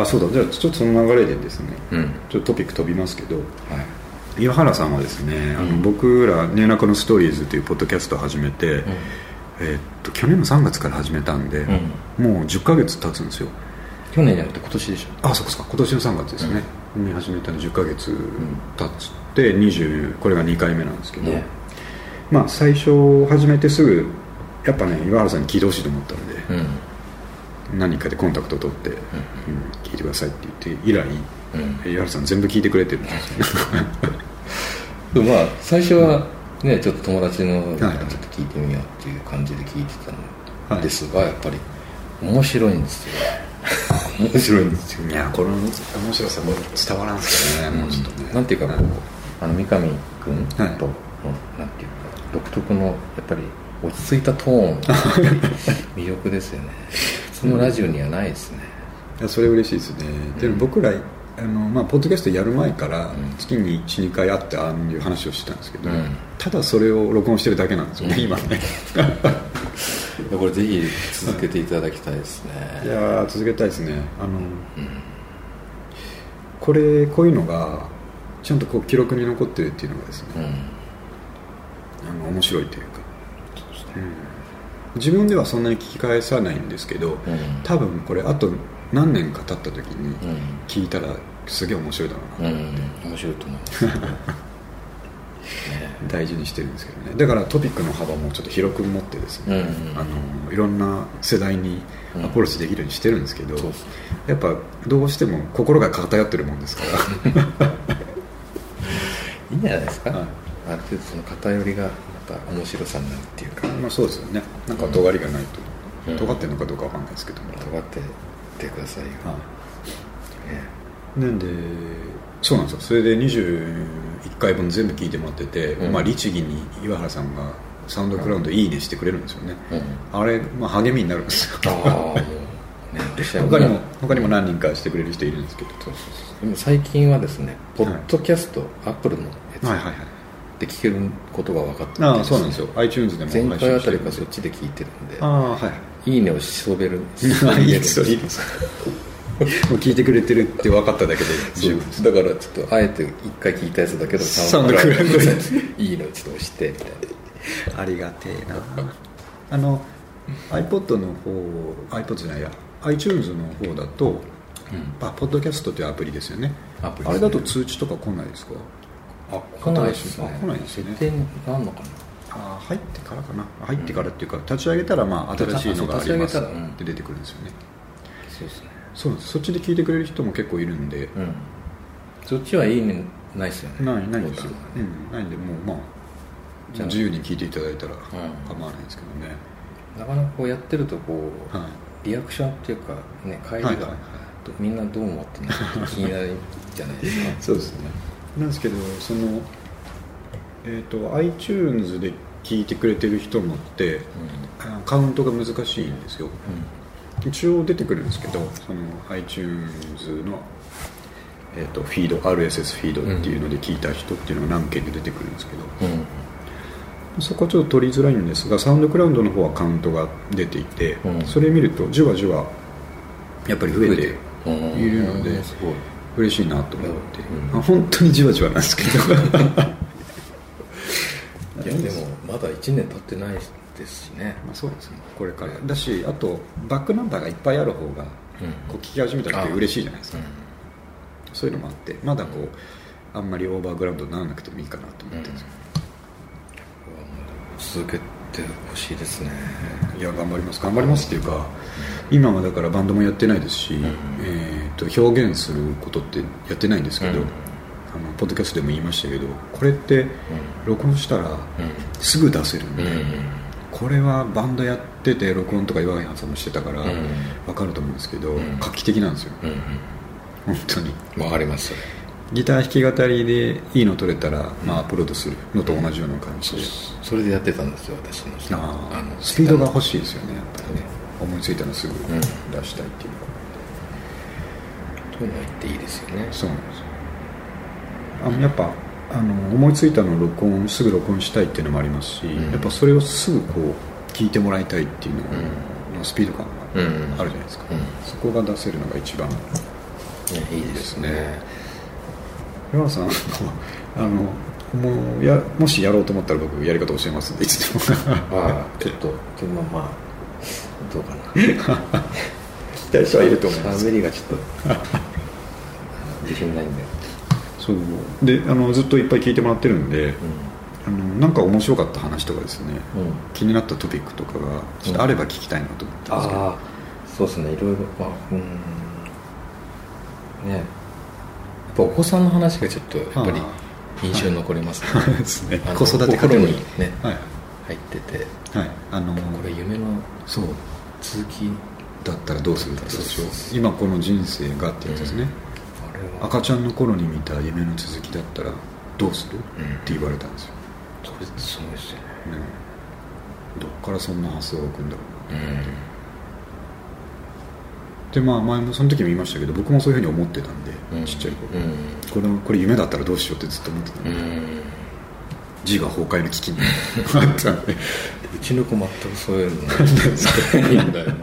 あそうだ。じゃあちょっとその流れでですね、うん。ちょっとトピック飛びますけどはい。岩原さんはですね、あの僕ら「ねなこのストーリーズ」というポッドキャストを始めて、えーっと去年の3月から始めたんで、もう10ヶ月経つんですよ。去年じゃなくて今年でしょ。あそうかそうか。今年の3月ですね、に始めたの10ヶ月経って20これが2回目なんですけど、ね。まあ最初始めてすぐやっぱね岩原さんに聞いてほしいと思ったので、うん何かでコンタクトを取って、うん。聞いてくださいって言って以来、うん。岩原さん全部聞いてくれてるんですよまあ最初はねちょっと友達のはいちょっと聞いてみようっていう感じで聞いてたんですが、やっぱり面白いんですよ。面白いんですよいやこの面白さも伝わらんすよね、もうちょっとね。なんていうかこう、あの三上君と、はい。のなんていうか独特のやっぱり落ち着いたトーン。魅力ですよね。そのラジオにはないですね、いやそれ嬉しいですね、でも僕らあの、まあ、ポッドキャストやる前からん。月に12回会ってああいう話をしてたんですけど、うん。ただそれを録音してるだけなんですよね、今ね。いやこれぜひ続けていただきたいですね。いやー続けたいですね。あの、これこういうのがちゃんとこう記録に残ってるっていうのがですね、うん。あの面白いという自分ではそんなに聞き返さないんですけど、うん。多分これあと何年か経った時にうん。聞いたらすげえ面白いだろうな、うん。面白いと思います、ね。大事にしてるんですけどね。だからトピックの幅もちょっと広く持ってですね、あのいろんな世代にアプローチできるようにしてるんですけど、そうです。やっぱどうしても心が偏ってるもんですから。いいんじゃないですか、はいある程度その偏りがまた面白さになるっていうか。まあそうですよね。なんか尖りがないと、うん。尖ってるのかどうかわかんないですけども、尖ってってくださいよ、はねいなんでそうなんですよ。それで21回分全部聞いてもらってて、うん。まあ、律儀に岩原さんがサウンドクラウンドいいねしてくれるんですよね、うん。あれ、まあ、励みになるんですよ。ね 他にも他にも何人かしてくれる人いるんですけど。でも最近はですねポッドキャスト、アップルのやつ。はいはいはいで聞けることが分かっててああそうなんですよ。iTunes でも前回あたりかそっちで聞いてるんで。ああはいい。いねをしそべる いいです。よいいです。もう聞いてくれてるって分かっただけで十分だからちょっとあえて一回聞いたやつだけどサウンドクラウドで。いいのをちょっと押してみたいな。ありがてえな。あの iPod の方 iPod じゃないや。iTunes の方だと、あポッドキャストというアプリですよね。アプリですね。あれだと通知とか来ないですか？あ来ないですね。あ来ないですよね。設定なんのかな？あ入ってからかな。入ってからっていうか立ち上げたらまあ新しいのがあります。立ち上げたらうん。って出てくるんですよね。そうですね。そうそっちで聞いてくれる人も結構いるんで、うん。そっちはいいねないっすよね。ないないんですよ、ボうん、ないんでもうまあじゃあ。自由に聞いていただいたらん。構わないですけどね、なかなかこうやってるとこう、はい。リアクションっていうかね帰りが、みんなどう思ってるのか気になるじゃないですか。そうですねなんですけどそのえっ、と iTunes で聞いてくれてる人もって、あカウントが難しいんですよ。一応出てくるんですけどその iTunes の、えー、とフィード RSS フィードっていうので聞いた人っていうのが何件で出てくるんですけど、うん、うんそこはちょっと取りづらいんですがサウンドクラウドの方はカウントが出ていて、うん。それ見るとじわじわやっぱり増えてうん。いるので、すごい嬉しいなと思って、うん。あ本当にじわじわなんですけど。いやでもまだ1年経ってないですしね。まあそうですね。これから。だしあとバックナンバーがいっぱいある方がうん。こう聞き始めた時嬉しいじゃないですか、うん。そういうのもあってまだこうあんまりオーバーグラウンドにならなくてもいいかなと思ってるん。ですよ、続けてほしいですね。いや頑張ります。頑張りますっていうか今はだからバンドもやってないですし、えー、と表現することってやってないんですけど、うん。あのポッドキャストでも言いましたけどこれって録音したらすぐ出せるんで、うん。うんこれはバンドやってて録音とか岩井さんもしてたからうん。分かると思うんですけど、ん。画期的なんですよ。うんうん。本当に。わかりますそれギター弾き語りでいいの取れたら、まあ、アップロードするのと同じような感じで、それでやってたんですよ私のあのースピードが欲しいですよねやっぱりね。思いついたのすぐん出したいっていう。のが、そういうの言っていいですよね。そうなんですよ。あのやっぱあの思いついたのを録音すぐ録音したいっていうのもありますし、ん。やっぱそれをすぐこう聞いてもらいたいっていうののスピード感がうんあるじゃないですか、うん。そこが出せるのが一番いいですね岩原さん あのもうやもしやろうと思ったら僕やり方教えますんでいつでも。ああちょっとでもまあどうかな。期待者はいると思います。喋りがちょっと 自信ないんで。そうであのずっといっぱい聞いてもらってるんで、うあのなんか面白かった話とかですね、ん、うん、気になったトピックとかがちょっとあれば聞きたいなと思ったんですけど、ああそうですねいろいろまあうん。ねお子さんの話がちょっとやっぱりあ印象に残りますね、子育て心にねはい。入ってて。はい。あのこれ夢のそう。続きだったらどうするってやつでしょそう今この人生がってやつですね、赤ちゃんの頃に見た夢の続きだったらどうする、うん。って言われたんですよ、それすごいですよねね、どっからそんな発想が浮くんだろう。なでまあ前もその時も言いましたけど僕もそういうふうに思ってたんで、うん。ちっちゃい頃、うん。これこれ夢だったらどうしようってずっと思ってたんで、うん。自我崩壊の危機に あったんで。うちの子全くそういうのないんだよな。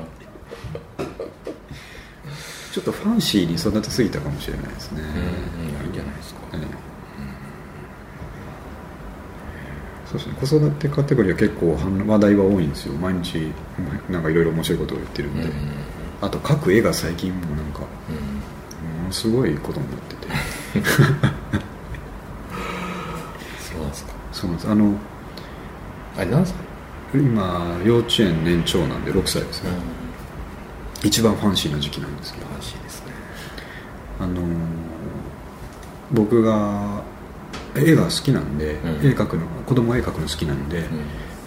ちょっとファンシーに育てすぎたかもしれないですね、うんいいんじゃないですか。ええ。そうですね。子育てカテゴリーは結構話話題は多いんですよ。毎日なんかいろいろ面白いことを言ってるんで、うんあと描く絵が最近もなんかうん。ものすごいことになってて。そうなんですか。そうなんです。あのあれ何歳今幼稚園年長なんで6歳ですね、一番ファンシーな時期なんですけど。楽しいですね。あのー僕が絵が好きなんで、うん。絵描くの子供絵描くの好きなんで、う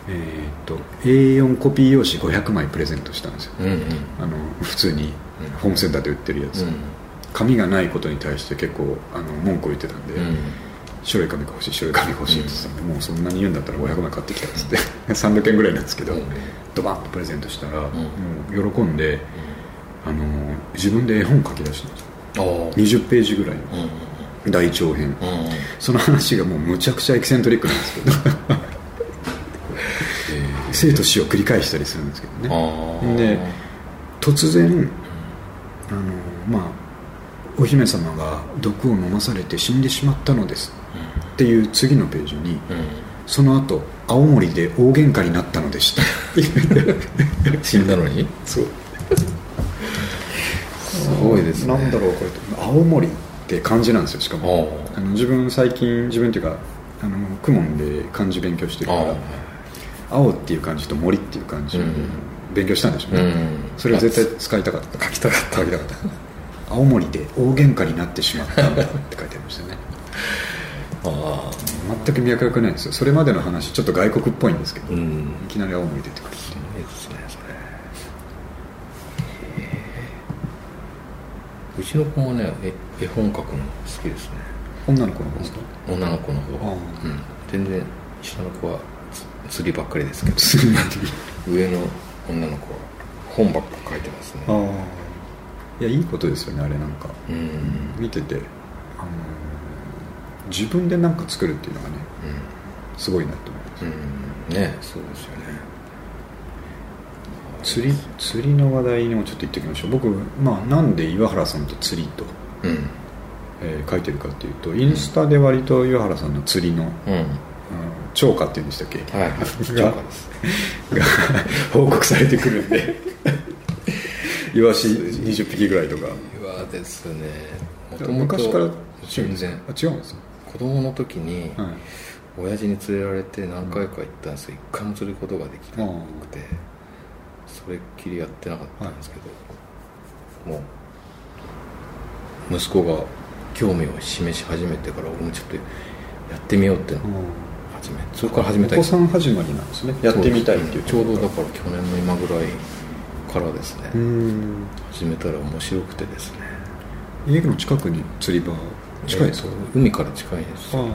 えーっと A4 コピー用紙500枚プレゼントしたんですよ。んうんうん。あの普通にうん。ホームセンターで売ってるやつ、うん。紙がないことに対して結構あの文句を言ってたんで、うん。白い紙が欲しい白い紙が欲しいって言ってたんで、もうそんなに言うんだったら500枚買ってきたっつって 300円ぐらいなんですけど、うん。ドバンとプレゼントしたら、ん。もう喜んで、あの自分で絵本書き出したんですよ。ああ。20ページぐらいのうんうん大長編、うん。その話がもうむちゃくちゃエキセントリックなんですけど生と死を繰り返したりするんですけどね。で突然あのまあお姫様が毒を飲まされて死んでしまったのですっていう次のページにうん。その後青森で大喧嘩になったのでした。っていう死んだのに？そう。すごいですね。なんだろうこれ。青森って漢字なんですよしかも。ああの自分最近自分っていうかあの公文で漢字勉強してるあから青っていう漢字と森っていう漢字をうん。勉強したんでしょうね、うん。それを絶対使いたかった。書きたかった。書きたかった。青森で大喧嘩になってしまったんだって書いてありましたね。ああ。全く脈絡ないんですよ。それまでの話ちょっと外国っぽいんですけど、いうん。きなり青森出てくるってですねそれうちの子もねえ絵本描くの好きですね。女の子の子ですか？女の子の方。うん。全然下の子はつ釣りばっかりですけど。上の女の子は本ばっか描いてますね。ああ。いやいいことですよねあれなんか。うん。見てて、あの自分で何か作るっていうのがねすごいなと思います。うん。ね。そうですよね。釣り釣りの話題にもちょっと言っておきましょう。僕、まあ、なんで岩原さんと釣りと、うん。えー書いてるかっていうとインスタで割と岩原さんの釣りの、うんうん超過っていうんでしたっけ？はい。超過です。が報告されてくるんで。イワシ20匹ぐらいとか。うわですね。もとも昔からと全然。あ違うんです子供の時にはい。親父に連れられて何回か行ったんですけど一回も釣ることができなくてそれっきりやってなかったんですけどもう息子が興味を示し始めてから俺もちょっとやってみようってのを始めそれから始めたい。お子さん始まりなんですね。やってみたいっていう。ちょうどだから去年の今ぐらいからですね、うん。始めたら面白くてですね。家の近くに釣り場近いですか、海から近いです。あ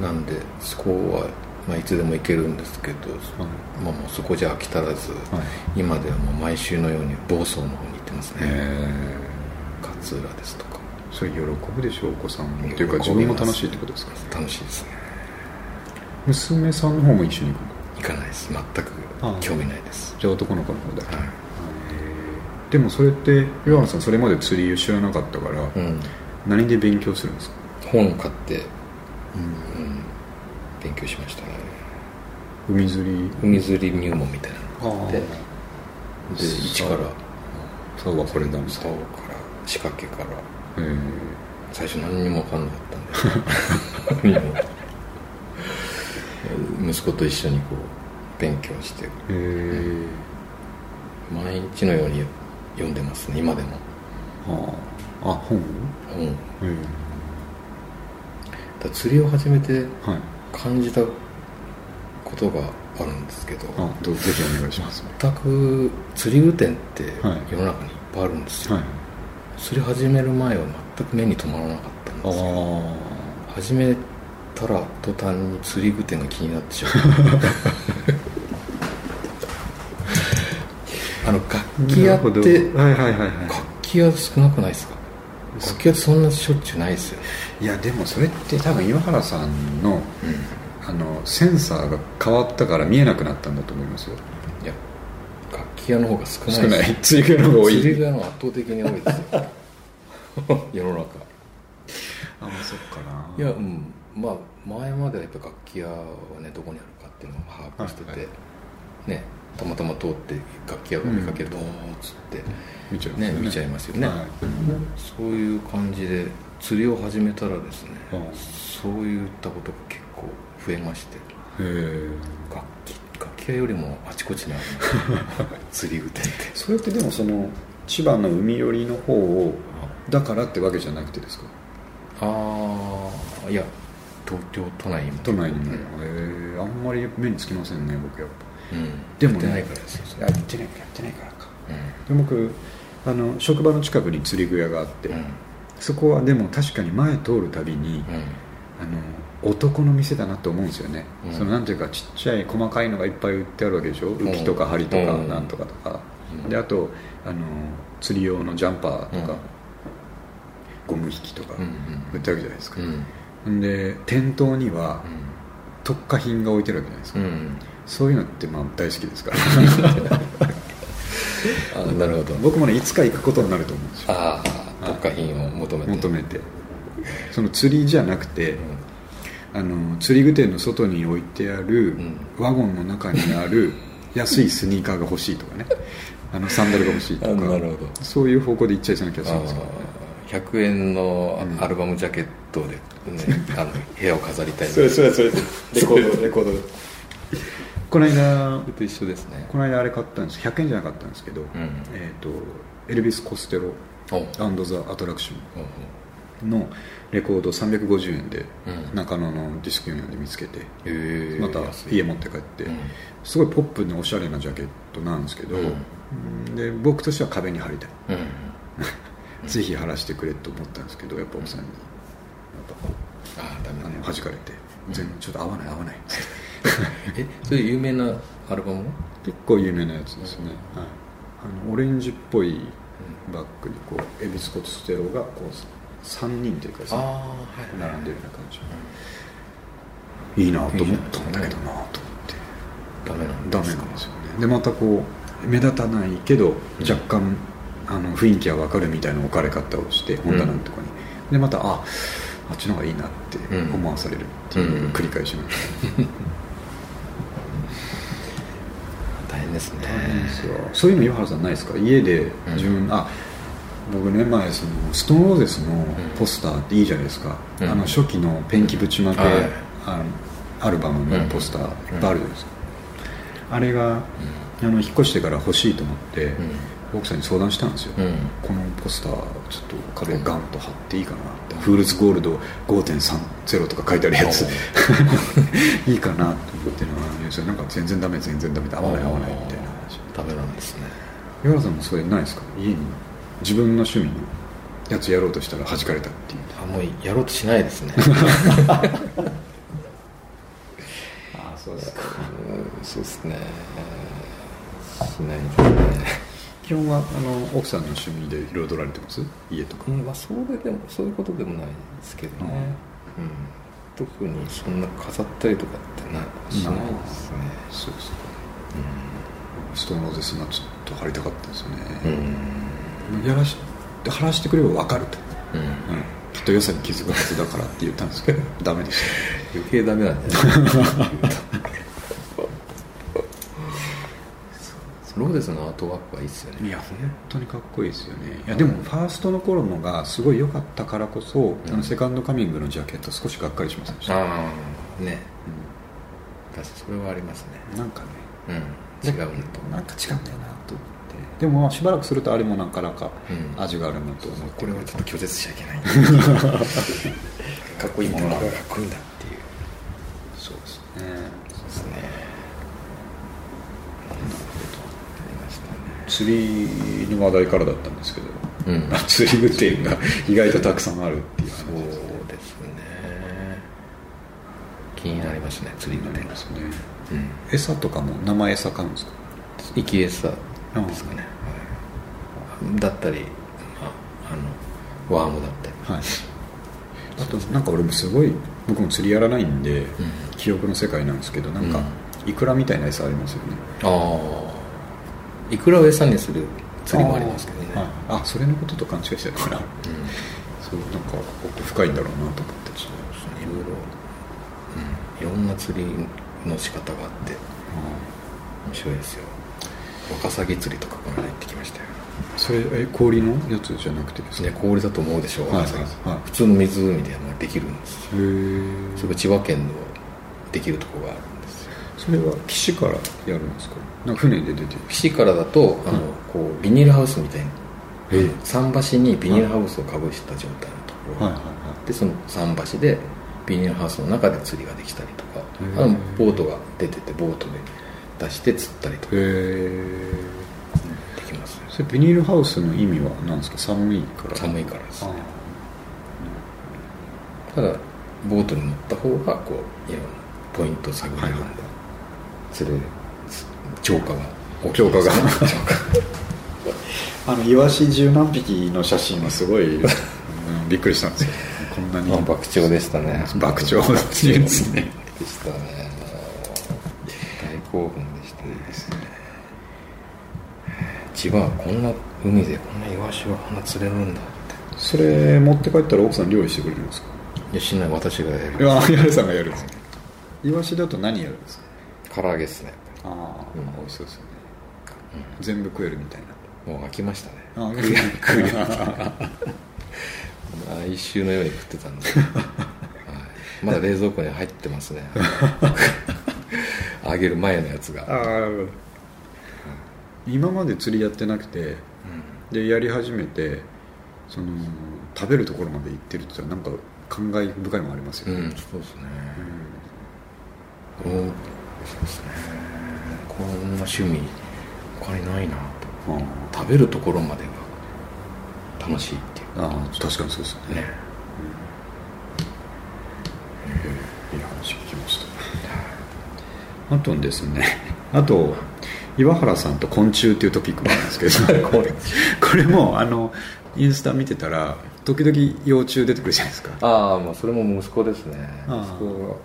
なんでそこは、まあ、いつでも行けるんですけど、あはまあ、もうそこじゃ飽き足らず、い、はい、今ではもう毎週のように房総の方に行ってますね。え勝浦ですとか。ー、それ喜ぶでしょうお子さんも。っていうか自分も楽しいってことですか？楽しいですね娘さんの方も一緒に行くの？行かないです。全く興味ないです。じゃあ男の子の方だけ、はい。でもそれって岩原さんそれまで釣りを知らなかったから、うん。何で勉強するんですか？本買って、うん。勉強しましたね。海釣り？海釣り入門みたいなのがあってで一から。そうはこれだみた竿いから仕掛けから。最初何にも分かんなかったんで 息子と一緒にこう勉強してえへ毎日のように読んでますね今でも。えあ。あ本本。だかえら釣りを始めて感じたことがあるんですけどあどうぜひお願いします。全く釣り具店ってはい。世の中にいっぱいあるんですよ、はい。釣り始める前は全く目に留まらなかったんあですよ。あ始めたら途端に釣り具店が気になってしまう。あの楽器屋ってはいはいはいは楽器屋少なくないですか？楽器屋ってそんなしょっちゅうないですよね。いいやでもそれって多分岩原さんのあのセンサーが変わったから見えなくなったんだと思いますよ。いや楽器屋の方が少ない少ない。釣り具の方が多い。釣り具屋の方が圧倒的に多いですよ。世の中。あまあそっかな。いやうんまあ前まではやっぱ楽器屋はねどこにあるかっていうのを把握してて、はいはねたまたま通って楽器屋を見かけると、おーっつって見ちゃいますよね。ね見ちゃいますよね。はい。そういう感じで釣りを始めたらですね、うんそういったことが結構増えまして楽器楽器屋よりもあちこちにある 釣り具店って。それってでもその千葉の海寄りの方をだからってわけじゃなくてですか？ああいや東京都内にも。都内にも、うんあんまり目につきませんね僕やっうん。でもね。やってないからですよやってないかやってないからか。うん。で僕あの職場の近くに釣り具屋があって、うん。そこはでも確かに前通るたびに、あの男の店だなと思うんですよね、うん。そのなんていうかちっちゃい細かいのがいっぱい売ってあるわけでしょ、浮きとか針とかうん。なんとかとか、うん。であとあの釣り用のジャンパーとか、うん。ゴム引きとかうん売ってあるじゃないですか、うんん、で店頭には特化品が置いてるわけじゃないですか、うん。うんそういうのってまあ大好きですから。あなるほど。僕もねいつか行くことになると思うんですよ。ああ特化品を求めて。求めて。その釣りじゃなくて、あの釣り具店の外に置いてあるん。ワゴンの中にある 安いスニーカーが欲しいとかね。あのサンダルが欲しいとか。あなるほど。そういう方向で行っちゃいそうな気がすあるんですけどね。ー100円のアルバムジャケットで、ねあの部屋を飾りたいそれそれそれレコードレコード。この間と一緒ですね。この間あれ買ったんです。100円じゃなかったんですけど、ん。えっ、とエルビス・コステロおアンド・ザ・アトラクショおおンのレコード350円でうん。中野のディスクユニオンで見つけて、また家持って帰って、うん。すごいポップでおしゃれなジャケットなんですけど、で僕としては壁に貼りたい、うん。ぜひ貼らせてくれと思ったんですけどやっぱ奥さんにああダメだね。弾かれて。全ちょっと合わない合わない。えそれ有名なアルバム結構有名なやつですね、はい、あのオレンジっぽいバッグにこうエビスコステロがこう3人というかさああはい。並んでるような感じ、いいなと思ったんだけどなと思って。ダメなんダメなんですよね。でまたこう目立たないけど若干あの雰囲気は分かるみたいな置かれ方をして本棚のとこに、でまたああっちの方がいいなってうん。思わされるっていう繰り返しました、大変ですねそういうの岩原さんないですか？家で自分、あ僕ね前そのストーンローゼスのポスターっていいじゃないですか、うん。あの初期のペンキぶちまけ、はい。あのアルバムのポスターいっぱいあるじゃないですか、あれが、あの引っ越してから欲しいと思って、奥さんに相談したんですよ、うん。このポスターちょっと壁ガンと貼っていいかなって、フールズゴールド5.30とか書いてあるやつ。いいかなと思ってのは、それなんか全然ダメ全然ダメで合わない合わないみたいな話。ダメなんですね。岩原さんもそれないですか？家に。自分の趣味のやつやろうとしたら弾かれたっていう。あもうやろうとしないですね。ああそうですか。うんそうですね。しないんですね基本はあの奥さんの趣味で彩られてます？家とか。うんまあそれでもそういうことでもないですけどね、うん。特にそんな飾ったりとかってなしないですね、そうですかストーンローゼスがちょっと貼りたかったですよね、うん。やらし貼らしてくれば分かると、うん。うん、きっと良さに気づくはずだからって言ったんですけど。ダメでした。余計ダメなんじゃない？ローゼスのアートワークはいいっすよね。いや本当にかっこいいですよね。いやでもファーストの頃のがすごい良かったからこそ、あのセカンドカミングのジャケット少しがっかりしませんでした、ああね。確かにそれはありますね。なんかね。うん。違うのと。なんか違うんだよなと思って。でもまあしばらくするとあれもなかなかうん。味があるなと思って、これはちょっと拒絶しちゃいけない。かっこいいものがかっこいいんだっていうそうですねそうですねありましたね釣りの話題からだったんですけど、うん。釣り具店が意外とたくさんあるっていう話。そうですね。ですね気になりますね釣り具店なりますね。うん。餌とかも生餌買うんですか？生き餌ですかね、はい、だったりああのワームだったり。はい。あとなんか俺もすごい僕も釣りやらないんで、ん。記憶の世界なんですけどなんか、イクラみたいな餌ありますよね。ああいくらを餌にする釣りもありますけどね、はい、あそれのことと勘違いしてるのかなうん。そうなんか奥深いんだろうなと思ってちょっいろいろ、うん、いろんな釣りの仕方があって面白いですよ。ワカサギ釣りとかこの間行ってきましたよ。それえ氷のやつじゃなくてですか？ね氷だと思うでしょはいはい普通の湖ではできるんですそれが千葉県のできるとこがあるんですよ。それは岸からやるんですか？なんか船で出てる。岸からだとあの、こうビニールハウスみたいにええ。桟橋にビニールハウスをかぶした状態のところ、はいはいはでその桟橋でビニールハウスの中で釣りができたりとか。あのボートが出ててボートで出して釣ったりとか。え。できますよそれビニールハウスの意味は何ですか？寒いから。寒いからです。あねただボートに乗った方がこういろんなポイントを探れるんで、釣れる超過が。強化が。あのイワシ十何匹の写真はすごい、う んびっくりしたんですよ。こんなに。まあ爆鳥でしたね。爆鳥っていうんですね。でしたね。大興奮でしたね。千葉はこんな海でこんなイワシがこんな釣れるんだっそれ持って帰ったら奥さん料理してくれるんですか？ていやしない。私がやいる。ややるさんがやるんですねイワシだと何やるんですか？唐揚げですねああ、うん。美味しそうですよね、全部食えるみたいな。もう飽きましたね。あ食い食い毎週のように食ってたんで、はい、まだ冷蔵庫に入ってますね。揚げる前のやつが。ああなるほど。今まで釣りやってなくてでやり始めてその食べるところまで行ってるって言ったらなんか感慨深いもんありますよね、うん、そうですね、うん、そうですねこん。な趣味他にないなと。うん。食べるところまでが楽しいっていああ確かにそうですよね。うねいい話聞きました。あとですねあと岩原さんと昆虫っていうトピックもあるんですけど。これこれもあのインスタ見てたら時々幼虫出てくるじゃないですか。ああまあそれも息子ですね。息子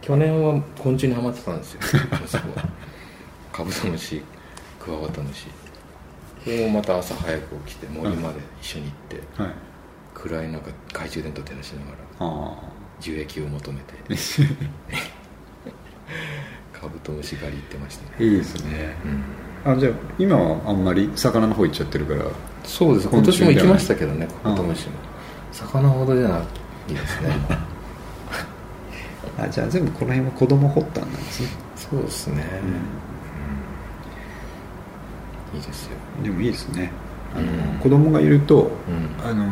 去年は昆虫にはまってたんですよ。カブトムシクワガタムシ。それもまた朝早く起きて森まで一緒に行って、はい。暗い中懐中電灯照らしながらあ樹液を求めて カブトムシ狩り行ってましたあね、いいですね。うん、あじゃあ今はあんまり魚の方行っちゃってるからそうです。今年も行きましたけどねカブトムシも。魚ほどじゃないですねあじゃあ全部この辺は子供発端なんですね、そうですね、いいですよ。でもいいですね。あの、うん。子供がいると、うん。あの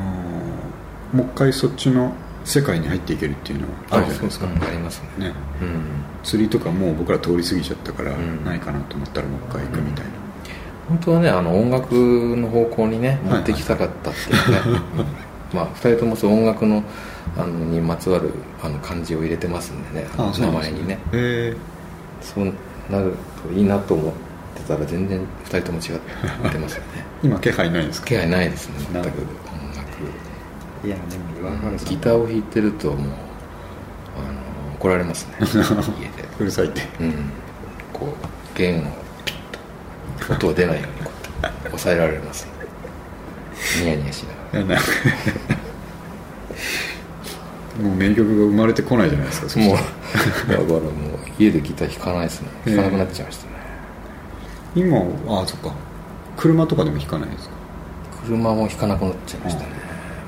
もう一回そっちの世界に入っていけるっていうのはあるじゃないですか。ありますね。ね。うん。釣りとかもう僕ら通り過ぎちゃったから、うん。ないかなと思ったらもう一回行くみたいな、本当はねあの音楽の方向にね持ってきたかったっていうね、まあ2人ともそう音楽のあのにまつわるあの漢字を入れてますんでねあの名前にね。そうなるといいなと思ってたら全然2人とも違ってますよね。今気配ないですか？気配ないですね全く音楽。いやでも岩原さんギターを弾いてるともうあの怒られますね。家で。うるさいって。うん。こう弦を音は出ないようにこう抑えられます。ニヤニヤしながらなんかもう名曲が生まれてこないじゃないですかそもう だからもう家でギター弾かないですね。弾かなくなっちゃいましたね、今ああそっか。車とかでも弾かないですか？車も弾かなくなっちゃいましたね、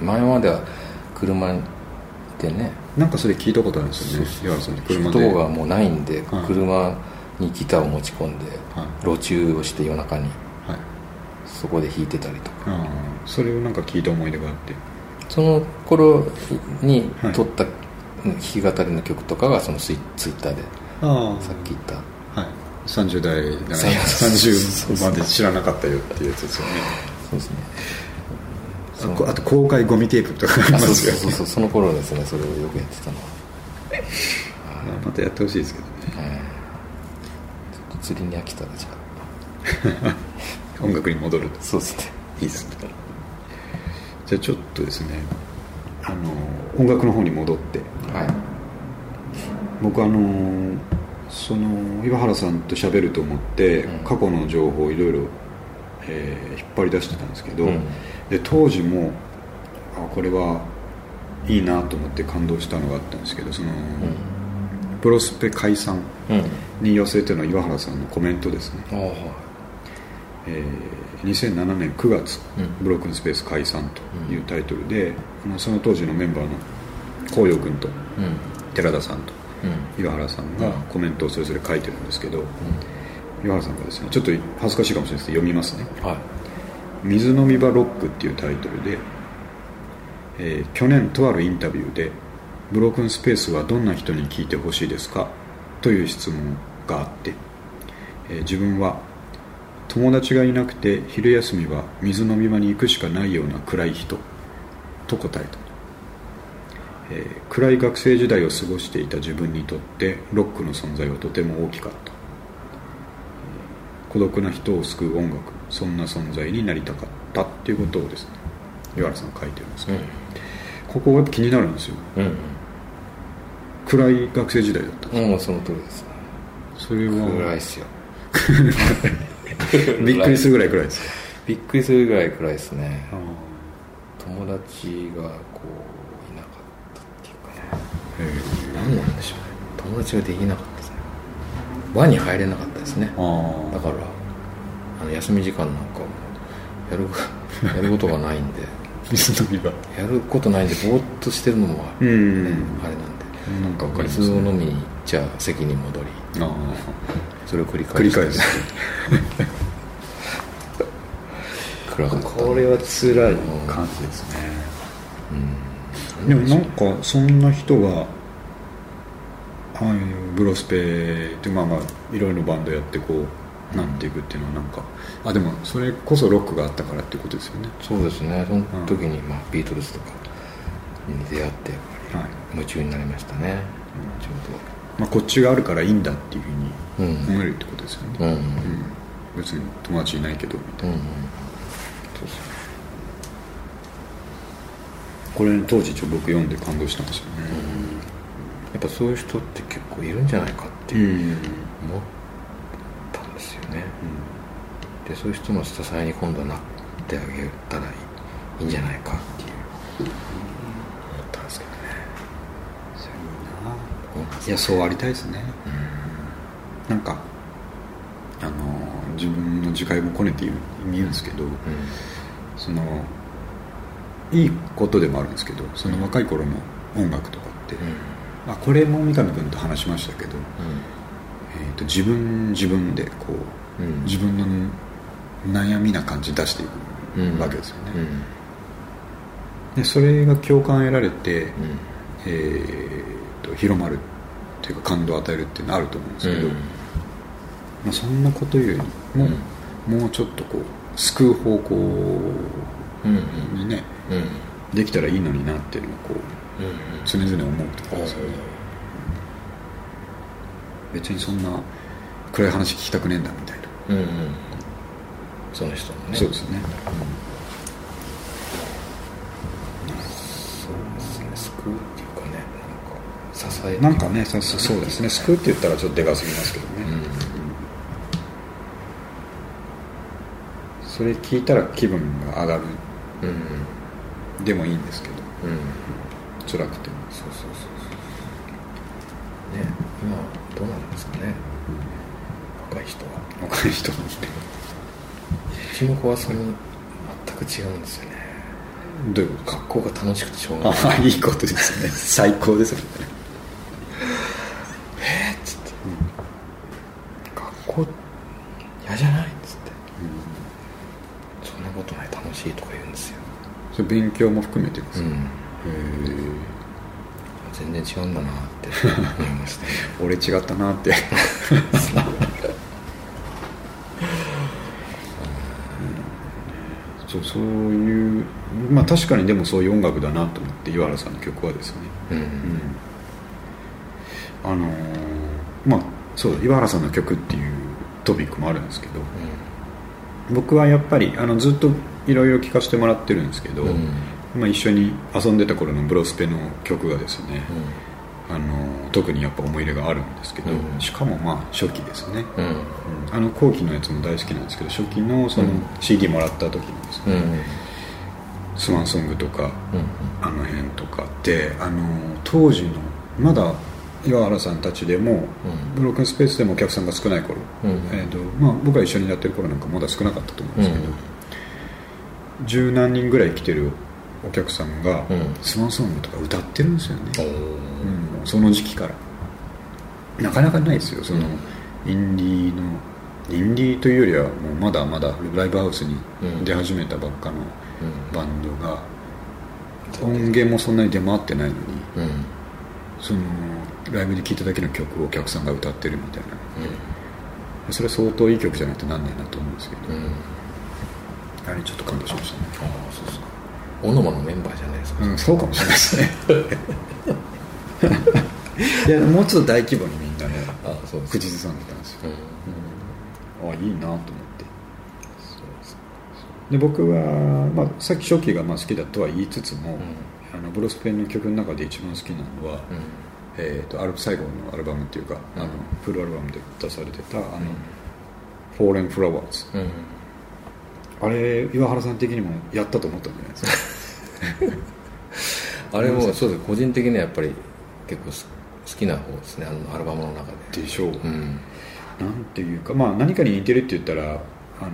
前までは車でね。なんかそれ聞いたことあるんですよね岩原さんに車で。人がもうないんで、はい。車にギターを持ち込んで、はい。路中をして夜中に。はいそこで弾いてたりとか。それをなんか聞いた思い出があって。その頃にはい。撮った弾き語りの曲とかがそのツイツイッターで。あさっき言った。はい。30代じゃないそう30まで知らなかったよっていうやつですよね。そうですね。あこあと公開ゴミテープとかありますよそうそうそうその頃ですねそれをよくやってたのは、またやってほしいですけどね。はい。ちょっと釣りに飽きたらじゃあ 音楽に戻ると。そうですね。いいですね。じゃあちょっとですねあの音楽の方に戻って。はい。僕あのその岩原さんと喋ると思って、うん。過去の情報をいろいろ、えー引っ張り出してたんですけど、うん。で当時もあこれはいいなと思って感動したのがあったんですけどその、プロスペ解散うん。うんに寄せての岩原さんのコメントですね、えー2007年9月、うん。ブロークンスペース解散というタイトルで、あのその当時のメンバーの紅葉君とうん。寺田さんとうん。岩原さんがうん。コメントをそれぞれ書いてるんですけど、岩原さんがですねちょっと恥ずかしいかもしれないですけど読みますね。はい「水飲み場ロック」っていうタイトルで、えー去年とあるインタビューで「ブロークンスペースはどんな人に聞いてほしいですか?」という質問があって、えー自分は友達がいなくて昼休みは水飲み場に行くしかないような暗い人と答えた、えー暗い学生時代を過ごしていた自分にとってロックの存在はとても大きかった。孤独な人を救う音楽そんな存在になりたかったっていうことをです。ね岩原さん書いてるんです。けど、ここがやっぱ気になるんですよ。うん。暗い学生時代だった。うんその通りです。それ暗いはっすよ びっくりするぐらい暗いですかびっくりするぐらい暗いですね。あ友達がこういなかったっていうか。ね何なんでしょうね友達ができなかったですね輪に入れなかったですね。だからあの休み時間なんかもやる やることがないんで。水飲み場やることないんでぼーっとしてるのも、うねんあれなんで。なんかわかります水をね飲みに行っちゃ席に戻り。あそれを繰りあ返して。繰り返す暗かった。これは辛い感じですね。うん。でもなんかそんな人がああいうブロスペってまあまあいろいろバンドやってこうなっていくっていうのはなんかあでもそれこそロックがあったからっていうことですよね。そうですね。その時に、まあ、ビートルズとかに出会って夢中になりましたね、ちょまあ、こっちがあるからいいんだっていうふうにうど思えるってことですよね、うん。うん。うん。別に友達いないけどみたいな、うんうんそうそうこれ当時ちょ僕読んで感動したんですよね。やっぱそういう人って結構いるんじゃないかってうん、いううん。思ったんですよね、でそういう人の支えに今度はなってあげたらいいんじゃないかっていう思ったんですけどね。それいいないやそうありたいですね。なんかあの自分の自戒もこねて言うんですけど、そのいいことでもあるんですけどその若い頃の音楽とかって、まあ、これも三上君と話しましたけど、えー、と自分自分でこう、うん。自分の悩みな感じ出していうんくわけですよね、うん。でそれが共感得られて、うん。えー、と広まるっていうか感動を与えるっていうのはあると思うんですけど、うん。まあ、そんなことよりも、もうちょっとこう救う方向うん。にね、うん。できたらいいのになっていうのをこううん常々思うところですよね別にそんな暗い話聞きたくねえんだみたいな、うんうん。その人のね。そうですね、そうですね。救うっていうかねなんか支えなんかねそうそうそうですね。救うって言ったらちょっとでかすぎますけどね、うん。それ聞いたら気分が上がる。うんでもいいんですけど。うん。辛くても。そうそうそうそう。ね今どうなんですかね。若い人は。若い人もうちの子はその全く違うんですよね。どういうこと？学校が楽しくてしょうがない。いいことですね。最高ですよねえっつって、学校嫌じゃないっつって、そんなことない楽しいとか言うんですよ、勉強も含めてですか、うん、へ全然違うんだなって 思いました。ねえ俺違ったなって。そうそういうまあ確かにでもそういう音楽だなと思って岩原さんの曲はですね。うん。うん。あのーまあそう岩原さんの曲っていうトピックもあるんですけど僕はやっぱりあのずっといろいろ聴かせてもらってるんですけど、うん。まあ、一緒に遊んでた頃のブロスペの曲がですね、あの特にやっぱ思い入れがあるんですけど、うん。しかもまあ初期ですね、うん。あの後期のやつも大好きなんですけど初期のそのうん。CD もらった時のですね、うん。スワンソングとかうん。あの辺とかってあの当時のまだ岩原さんたちでも、ブロークンスペースでもお客さんが少ない頃、うん。えーとまあ、僕が一緒にやってる頃なんかまだ少なかったと思うんですけど、十何人ぐらい来てるお客さんが、うん。スワンソングとか歌ってるんですよね、うん。その時期から。なかなかないですよその、インディーのインディーというよりはもうまだまだライブハウスに出始めたばっかのうん。バンドが、音源もそんなに出回ってないのにうん。そのライブで聴いただけの曲をお客さんが歌ってるみたいな。それ相当いい曲じゃないとなんねえなと思うんですけど、うん。うんあれちょっと感動しましたね。ああそうですか。オノマのメンバーじゃないですか、うん、そうかもしれないですね。いやもうちょっと大規模にみんなね口ずさんでたんですよ、うん。あいいなと思って。で僕は、まあ、さっき初期がまあ好きだとは言いつつも、うん。あのブロスペンの曲の中で一番好きなのは、うんえー、とアル最後のアルバムっていうか、あのうんフルアルバムで出されてた「あのフォーレン・フラワーズうん」あれ岩原さん的にもやったと思ったんじゃないですか？あれもそうです。個人的にはやっぱり結構す好きな方ですねあのアルバムの中で。でしょう、うん。なんていうか、まあ、何かに似てるって言ったらあ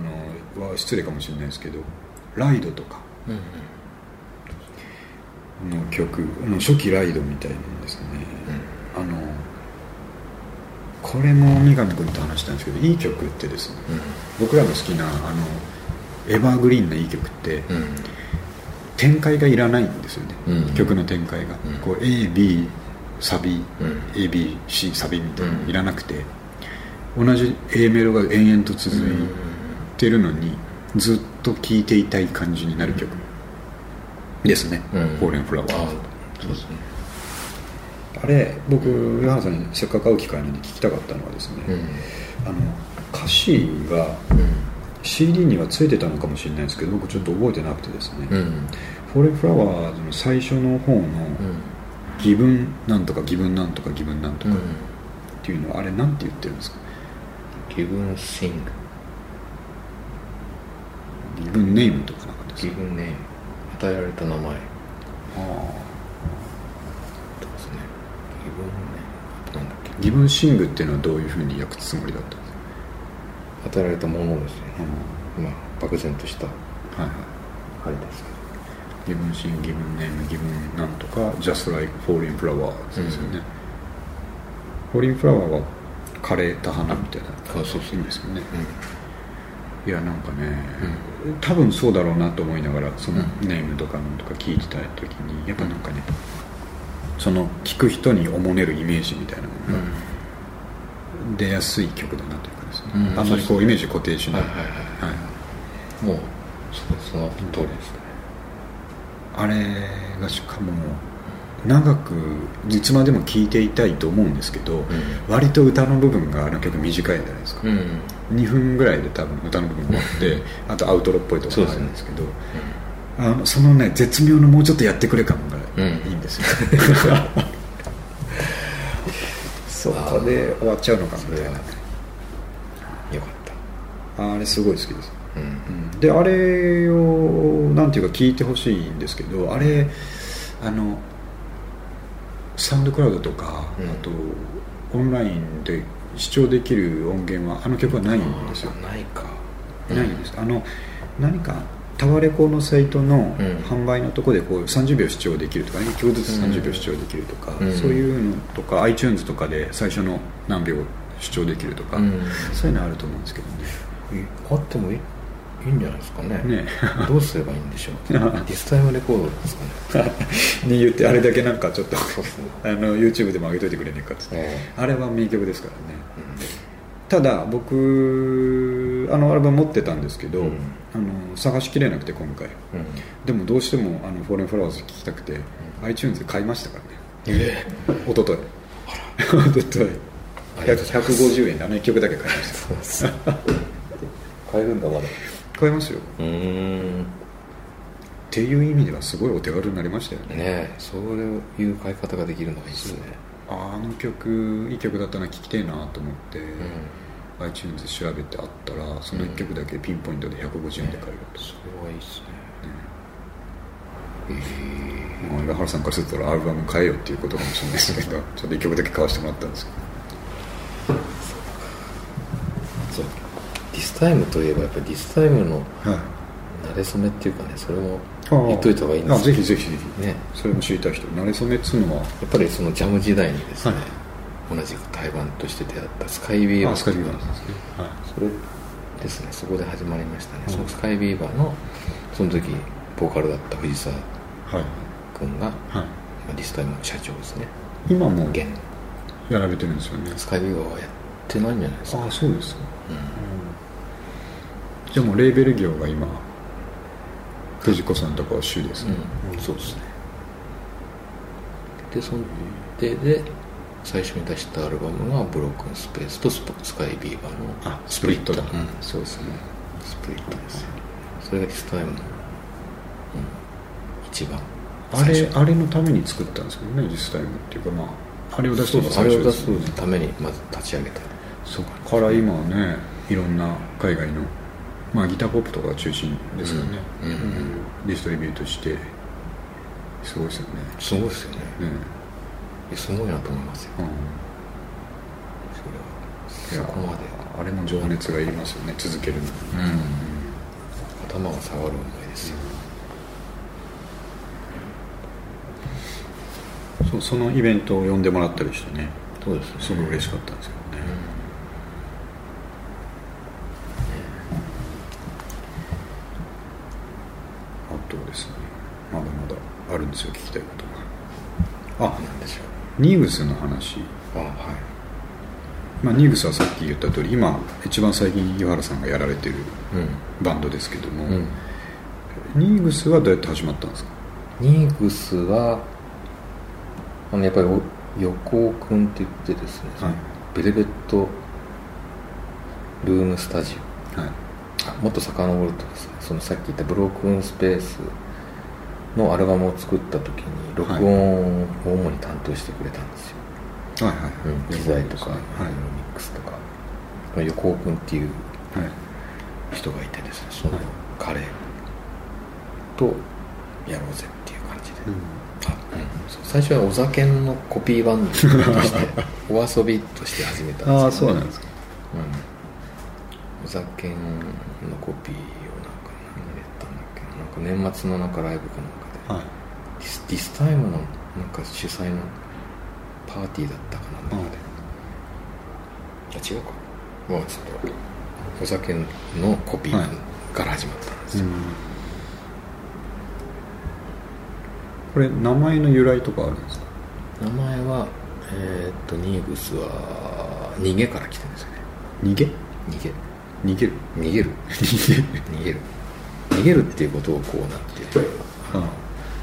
のは失礼かもしれないですけど「ライド」とか。うんの曲あの初期ライドみたいなんですね、あのこれも三上君と話したんですけどいい曲ってですね僕らの好きなあのエバーグリーンないい曲ってうん。うん展開がいらないんですよね、うん。曲の展開が、うん。こう AB サビ、うん。ABC サビみたいなのうん。いらなくて、同じ A メロが延々と続いてるのに、ずっと聴いていたい感じになる曲ですね「うん。フォーレンフラワーあそうですねあれ僕岩原さんにせっかく会う機会なんで聞きたかったのはですね、うん。あの歌詞が CD にはついてたのかもしれないですけど僕ちょっと覚えてなくてですね、フォーレンフラワーズの最初の方のうん「義分なんとか義分なんとか義分なんとか」うん。っていうのはあれなんて言ってるんですか？ギブンシング。義分ネームとかなかったですか？ギブンネーム。与えられた名前。あとかですねギブンネームなんだっけ？あ義分シングっていうのはどういうふうに訳すつもりだったんですか、与えられたものですねうんまあ漠然としたはいはいあれですけギブンシングギブンネームギブンなんとか Just like falling flowers ですよね、falling flower は枯れた花みたいなそうそうそう意味ですよね、どいやなんかね、うん多分そうだろうなと思いながらそのネームとかなんとか聞いてた時にやっぱなんかねうんその聞く人におもねるイメージみたいなもうん、のが出やすい曲だなというかですね、うん。あんまりこうイメージ固定しない、はいはいもうその通りですね。あれがしかも長くいつまでも聴いていたいと思うんですけど、割と歌の部分があの曲短いじゃないですか、うん。2分ぐらいで多分歌の部分終わってあとアウトロっぽいところがあるんですけどあのそのね絶妙のもうちょっとやってくれ感がいいんですよ、そこで終わっちゃうのか。みたいなよかった。あれすごい好きです。ううん。であれをなんていうか聞いてほしいんですけどあれあのサウンドクラウドとか、うん。あとオンラインで視聴できる音源はあの曲はないんですよ、ないか。ないんです。あの何かタワレコのサイトのうん。販売のとこでこう30秒視聴できるとか1曲ずつ30秒視聴できるとか、うん。そういうのとか iTunes とかで最初の何秒視聴できるとか、うん。そういうのあると思うんですけどね。あってもいいいいんじゃないですかね。ね。どうすればいいんでしょう。ディスタイムレコードですかね。に言ってあれだけなんかちょっとあの YouTube でも上げといてくれねえかっつって。えあれは名曲ですからね。ただ僕あのアルバム持ってたんですけど、うん。あの探しきれなくて今回。うん。でもどうしてもあのフォーレンフラワーズ聴きたくて、iTunes で買いましたからね。え一昨日。一昨日。ありがとうございます。150円であの1曲だけ買いました。買えるんだまだ。買いますよ。うーん。っていう意味ではすごいお手軽になりましたよね。ねえ。そういう買い方ができるのがいいですね。ああの曲いい曲だったな聴きてえなと思って、う iTunes で調べてあったらその1曲だけピンポイントで150円で買えると、んそれはいいっすね。えまあ、岩原さんからするとアルバム買えよっていうことかもしれないですけど ちょっと1曲だけ買わせてもらったんですけえそうディスタイムといえばやっぱりディスタイムの馴れ初めっていうかねそれも言っといた方がいいんですあぜひぜひぜひ。ね。それも知りたい人。馴れ初めっつうのは？やっぱりそのジャム時代にですね、はい同じく対バンとして出会ったスカイビーバー。あスカイビーバーですね。はい。それですね。そこで始まりましたね、うんそのスカイビーバーのその時ボーカルだった藤沢はい。君が、はい。まあディスタイムの社長ですね。今も現。やられてるんですよね。スカイビーバーはやってないんじゃないですか。ああそうですか。じゃあもうレーベル業が今藤子さんとかは主ですね、うん、そうですね。でそんでで最初に出したアルバムが「ブロークンスペース」とスポスカイビーバーのあスプリットだ、うん。そうですね。スプリットです。よそれがディスタイムの、うん、一番。あれあれのために作ったんですけどね実際もっていうかまああれを出すあれを出ですためにまず立ち上げた。そこから今はねいろんな海外の、まあ、ギターポップとかが中心ですよね、うん。うん。うん。ディストリビュートしてすごいですよね。すごいですよね。ね。いやすごいなと思いますよ。うん。それは。そこまで。あれも情熱がいりますよね続けるの。に頭が下がる思いですよ。そうそのイベントを呼んでもらったりしてね。そうですね。すごい嬉しかったんですけどね、あとですね。まだまだあるんですよ聞きたいことが。あなんでしょニーグスの話、うあはい。まあ、ニーグスはさっき言った通り今一番最近岩原さんがやられてるうバンドですけども、ん、うん、ニーグスはどうやって始まったんですか？ニーグスはあのやっぱりお横尾君って言ってですね、はい。ベルベットルームスタジはい。もっと遡るとですねそのさっき言ったブロークンスペースのアルバムを作った時に録音を主に担当してくれたんですよ、はいはい。うんはい機材とか、はい。ミックスとか。横尾君っていうはい。人がいてですねそのはい彼とやろうぜっていう感じで、あうん。そう最初はお酒のコピーバンドとして お遊びとして始めたんですけど、ああそうなんですか。うん、お酒のコピーをなんか何でやったんだっけな。なんか年末のなんかライブかなんかで、はい。ディスディスタイムのなんか主催のパーティーだったかななんか違うか。まあちょっとお酒のコピーはい。から始まったんですよ、これ名前の由来とかあるんですか？名前はえーっとニーグスは逃げから来てるんですよね。逃げ？逃げ。逃げる？逃げる。逃げる。逃げる。っていうことをこうなんていうあ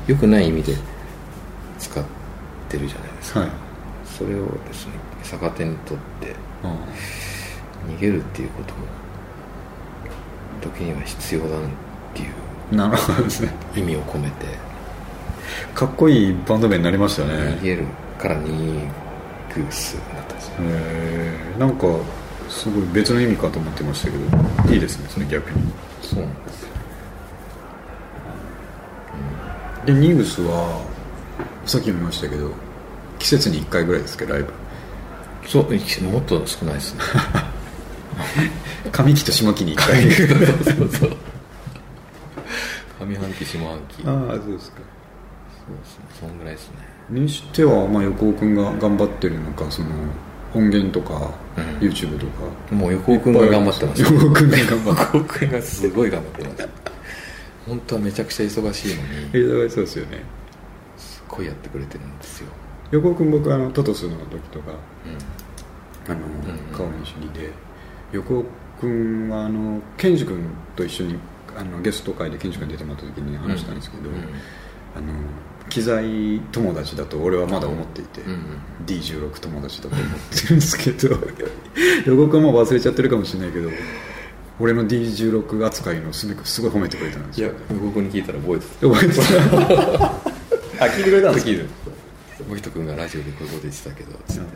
よくない意味で使ってるじゃないですか、はい。それをですね逆手にとってあ逃げるっていうことも時には必要だなっていうあなるほどですね。意味を込めて。かっこいいバンド名になりました逃ね。げるからニーグスになったんですよ。へえんかすごい別の意味かと思ってましたけどいいですねそれ逆に。そうなんですよでニーグスはさっきも言いましたけど季節に1回ぐらいですけどライブ。そうもっと少ないですね。上期と下期に1回。そうそうそう。上半期下半期。そうああそうですか。ですね。そんぐらいですね。にしては、まあ、横尾君が頑張ってるのかその音源とか、うん。YouTube とか。もう横尾君が頑張ってます。横尾君が頑張って 横尾君がすごい頑張ってます本当はめちゃくちゃ忙しいのにるそうですよね。すごいやってくれてるんですよ、横尾君僕あのトトスの時とかあの、うん顔見知りで横尾君はあのケンジ君と一緒にあのゲスト会でケンジ君出てもらった時に話したんですけど、うんあの機材友達だと俺はまだ思っていて、うんうん。D16 友達だと思ってるんですけど 横尾君はもう忘れちゃってるかもしれないけど俺の D16 扱いのすごくすごい褒めてくれたんですいやよ横尾君に聞いたら覚えてた。覚えてた。あ聞いてくれたんですか？聞いてた森人君がラジオでこういうこと言ってたけどつって。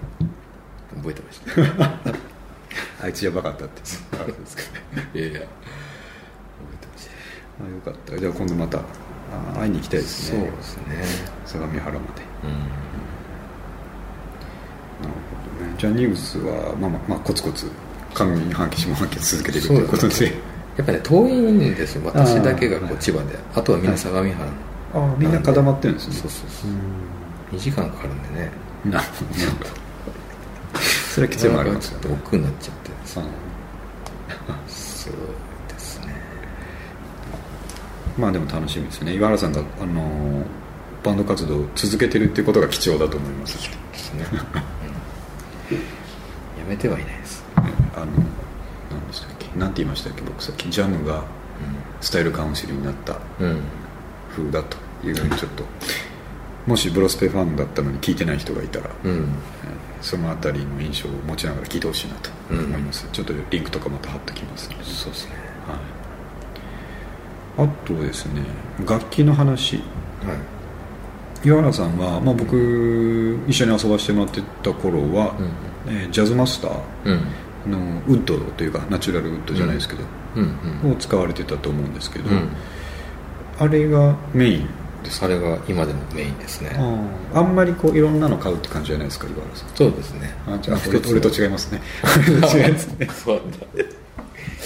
覚えてました。あいつやばかったって。あですか。いやいや。覚えてました。あよかった。じゃあ今度またあ会いに行きたいですね。そうですね。相模原まで。うん。なるほどね。じゃあニュースは、まあまあまあ、コツコツ上半期下半期続けていくということで。やっぱね遠いんですよ。私だけがこう千葉で。あとはみんな相模原。ああみんな固まってるんですね。そうそうそう。2時間かかるんでね。うんなるほど。それはきついもあります。よねちょっと億劫になっちゃって。あそうですね。まあでも楽しみですね。岩原さんがあのバンド活動を続けてるっていうことが貴重だと思います。しですね、うん。やめてはいない。です、あの何でしたっけ？なんて言いましたっけ？僕さっきジャムがスタイルカウンシルになったうん。うん風だというふうにちょっともしブロスペファンだったのに聞いてない人がいたら、うん。えーそのあたりの印象を持ちながら聞いてほしいなと思います、ちょっとリンクとかまた貼ってきます。ので、そうですね。はい、あとですね楽器の話。はい。岩原さんは、まあ、僕一緒に遊ばせてもらってた頃は、えージャズマスターうんのウッドというかナチュラルウッドじゃないですけど、うんうん。を使われてたと思うんですけど、うん。あれがメインですそれが今でもメインですね。ああんまりこういろんなの買うって感じじゃないですか岩原さん。そうですね。あじゃあ俺俺と違いますね。俺と違いますね。そうなんだ。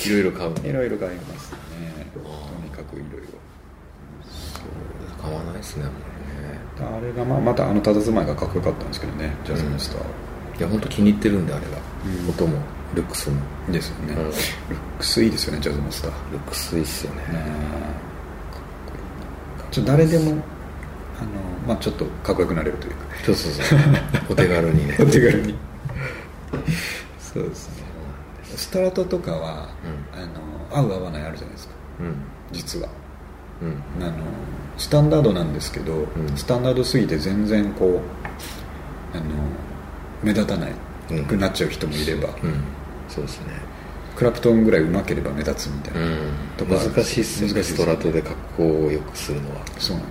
いろいろ買ういろいろ買いますね。とにかくいろい買わないですねあれがまあまたあの佇まいがかっこよかったんですけどねジャズマスター、りねいや本当気に入ってるんであれが、うん。音もルックスもですよね、うん。ルックスいいですよねジャズマスター。ルックスいいっすよね。ちょっと誰でもあの、まあ、ちょっとかっこよくなれるというか。そうそうそう お手軽にね。お手軽に。そうですね。スタートとかは、あの合う合わないあるじゃないですか。うん。実は。うん。あのスタンダードなんですけど、ん。スタンダードすぎて全然こうあの目立たないうんくなっちゃう人もいれば、うんそうですね。クラプトンぐらい上手ければ目立つみたいな、とか。難しいっすよね。ストラトで格好をよくするのは。そうなん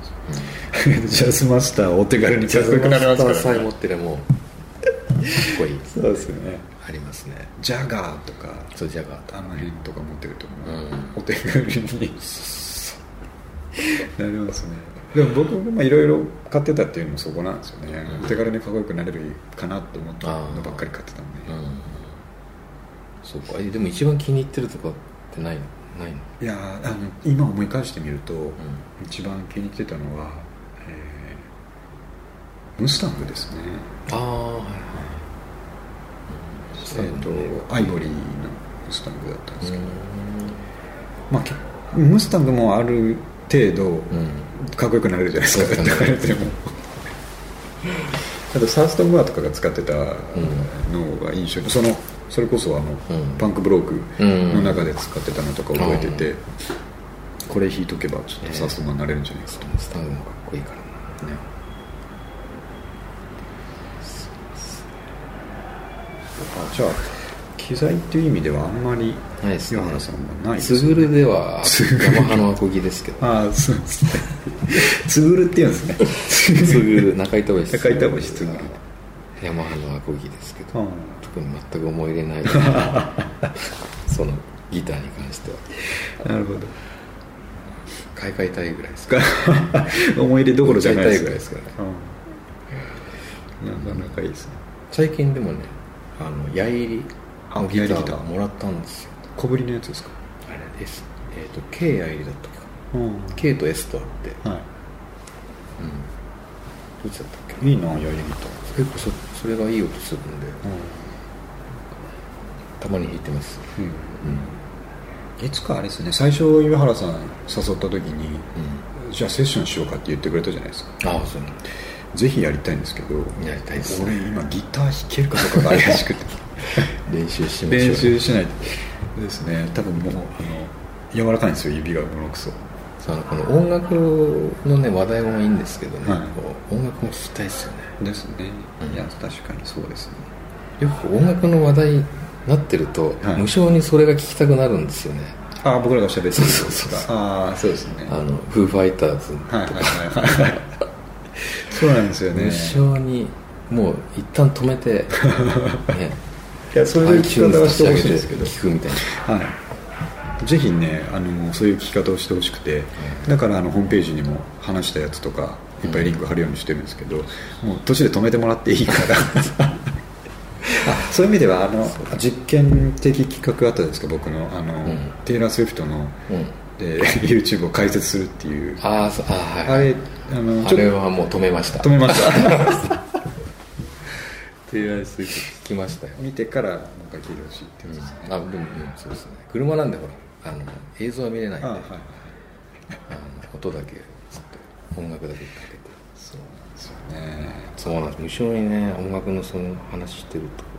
です。よ、ジャズマスターお手軽にかっこよくなりますから、ね、さえ持ってるもかっこいい。そうですよね。ありますね。ジャガーとか。そうジャガーとあの辺とか持ってると、うんお手軽に。なりますね。でも僕もいろいろ買ってたっていうのもそこなんですよね、うん。お手軽にかっこよくなれるかなと思ったのばっかり買ってたんで、うんそうか。えでも一番気に入ってるとかってないの？ないの？いやーあの今思い返してみると、ん。一番気に入ってたのは、えームスタングですね。ああはいはい。えー、とアイボリーのムスタングだったんですけど、うまあけ、ムスタングもある程度、んうん。かっこよくなれるじゃないですか。ね。抱かれても。あとサーストムーアとかが使ってたのが印象にそのそれこそあの、うん。パンクブロークうん。の中で使ってたのとか覚えてて、これ弾いとけばちょっとサーストムーアになれるんじゃないですか、スタングもかっこいいからな。ね。あじゃあ機材っていう意味ではあんまりないですね。岩原さんはないですつぐるではヤマハのアコギですけど。ああそうですね。つぐるって言うんですね。つぐる中板橋中板橋つぐるヤマハのアコギですけど。あ特に全く思い入れない。そのギターに関しては。なるほど。買い替えたいぐらいですか。思い出どころじゃないですからね。うん。なかなかいいですね。最近でもねあの矢入りのギター。もらったんですよ。小ぶりのやつですか？あれです。えっ、と K 矢入りだったかうん。K と S とあって。はどっちだったっけいいいなやりギター。結構そそれがいい音するんでたまに弾いてます。うん。うん。いつかあれですね。最初岩原さん誘った時に、じゃあセッションしようかって言ってくれたじゃないですか。ああそう。ぜひやりたいんですけどやりたいです。ね俺今ギター弾けるかどうかが怪しくて。練習しましょう。練習しないとですね。多分もうあの柔らかいんですよ指がものくそ。そのこの音楽のね話題もいいんですけどね、はい。音楽も聞きたいですよね。ですね、うん。いや確かにそうですね。よく音楽の話題になってると、はい。無性にそれが聞きたくなるんですよね。ああ僕らが喋ってる。そうそうそうそう。ああそうですね。あのフーファイターズはいはい。そうなんですよね。無性にもう一旦止めて、ね、いやそういう聞き方はしてほしいんですけど。聞くみたいな。はい、ぜひねあのそういう聞き方をしてほしくて、だからあのホームページにも話したやつとかいっぱいリンク貼るようにしてるんですけど、もう途中で止めてもらっていいから。あそういう意味ではあの実験的企画あったじゃないですか僕のあの、うん。テイラー・スウィフトの、うん。で YouTube を解説するっていう。あーそうあーはい。あれあのあれはもう止めました。止めました。テイラー・スウィフト聞きましたよ、見てからもう一回聞いてほしいってうんやつですね、あでも、うん、そうですね。車なんでほらあの映像は見れないんで。あはい音だけずっと音楽だけかけて。そうなんですよね。そうなんです。無性にね音楽のその話してると